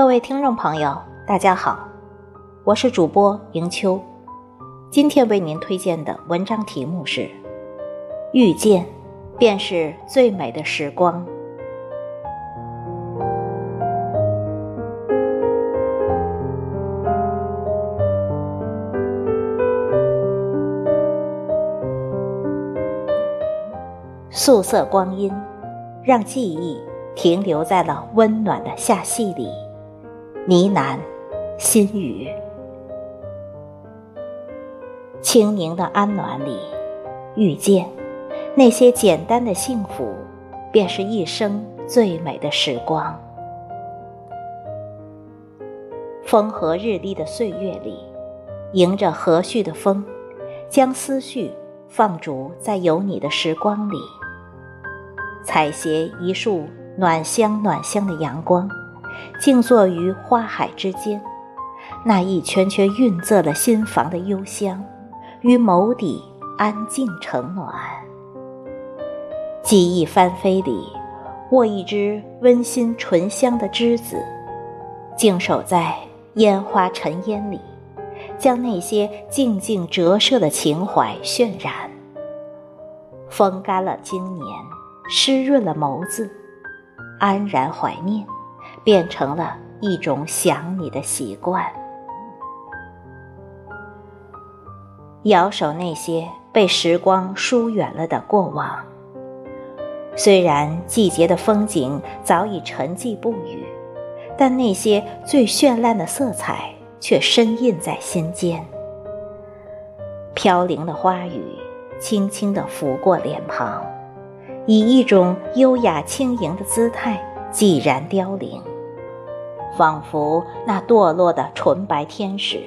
各位听众朋友，大家好，我是主播迎秋。今天为您推荐的文章题目是《遇见，便是最美的时光》。素色光阴，让记忆停留在了温暖的夏季里，呢喃，心语。清宁的安暖里，遇见那些简单的幸福，便是一生最美的时光。风和日丽的岁月里，迎着和煦的风，将思绪放逐在有你的时光里。采撷一束暖香暖香的阳光，静坐于花海之间，那一圈圈晕仄了心房的幽香，于眸底安静成暖。记忆翻飞里，握一支温馨醇香的栀子，静守在烟花尘烟里，将那些静静折射的情怀渲染。风干了经年。湿润了眸子，安然怀念，变成了一种想你的习惯。摇手那些被时光疏远了的过往，虽然季节的风景早已沉寂不语，但那些最绚烂的色彩却深印在心间。飘零的花雨，轻轻地拂过脸庞。以一种优雅轻盈的姿态寂然凋零，仿佛那堕落的纯白天使，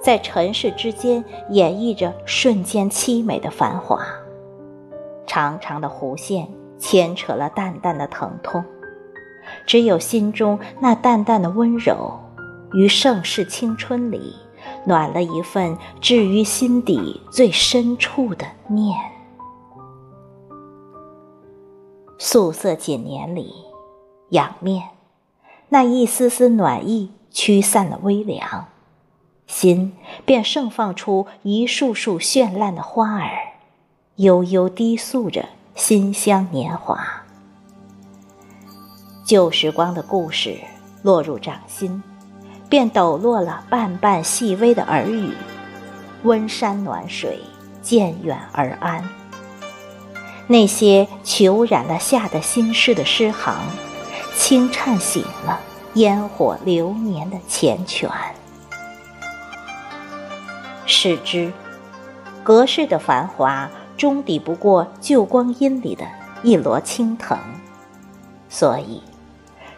在尘世之间演绎着瞬间凄美的繁华。长长的弧线牵扯了淡淡的疼痛，只有心中那淡淡的温柔，于盛世青春里，暖了一份置于心底最深处的念。素色锦年里，仰面，那一丝丝暖意驱散了微凉，心便盛放出一束束绚烂的花儿，悠悠低诉着馨香年华。旧时光的故事落入掌心，便抖落了瓣瓣细微的耳语，温山暖水，渐远而安。那些求染了夏的心事的诗行，轻颤醒了烟火流年的缱绻。是之，隔世的繁华终抵不过旧光阴里的一罗青藤，所以，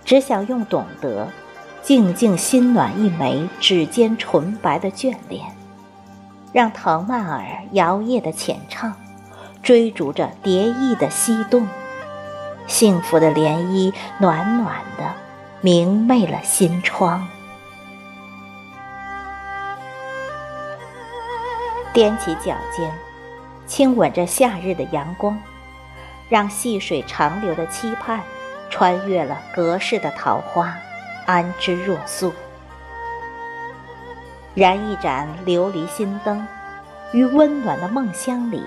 只想用懂得，静静心暖一枚指尖纯白的眷恋，让藤蔓儿摇曳的浅唱。追逐着蝶翼的翕动，幸福的涟漪暖暖的明媚了心窗。踮起脚尖，亲吻着夏日的阳光，让细水长流的期盼穿越了隔世的桃花，安之若素。燃一盏琉璃心灯，于温暖的梦乡里。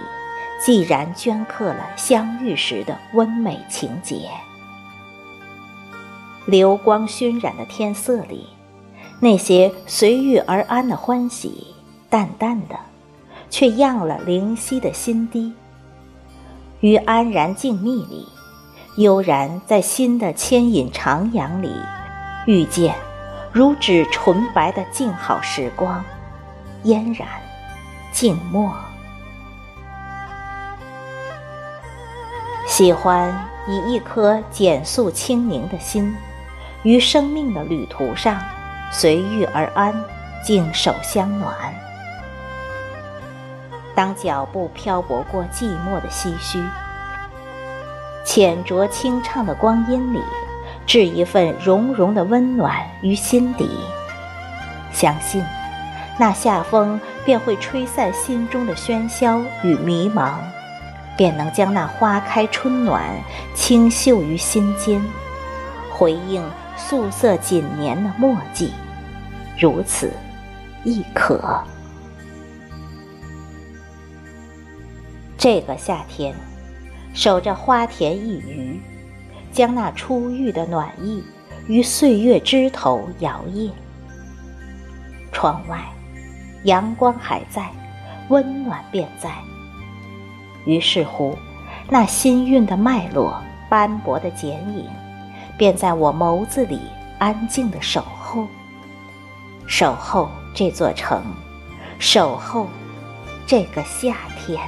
既然镌刻了相遇时的温美情节，流光熏染的天色里，那些随遇而安的欢喜，淡淡的，却漾了灵犀的心滴。于安然静谧里，悠然在心的牵引徜徉里，遇见如纸纯白的静好时光，嫣然，静默。喜欢以一颗简素清宁的心，于生命的旅途上随遇而安，静守相暖。当脚步漂泊过寂寞的唏嘘，浅酌清唱的光阴里，置一份融融的温暖于心底，相信那夏风便会吹散心中的喧嚣与迷茫。便能将那花开春暖清秀于心间，回应素色锦年的墨迹，如此亦可。这个夏天，守着花田一隅，将那初遇的暖意于岁月枝头摇曳。窗外，阳光还在，温暖便在。于是乎，那新韵的脉络，斑驳的剪影，便在我眸子里安静的守候，守候这座城，守候这个夏天。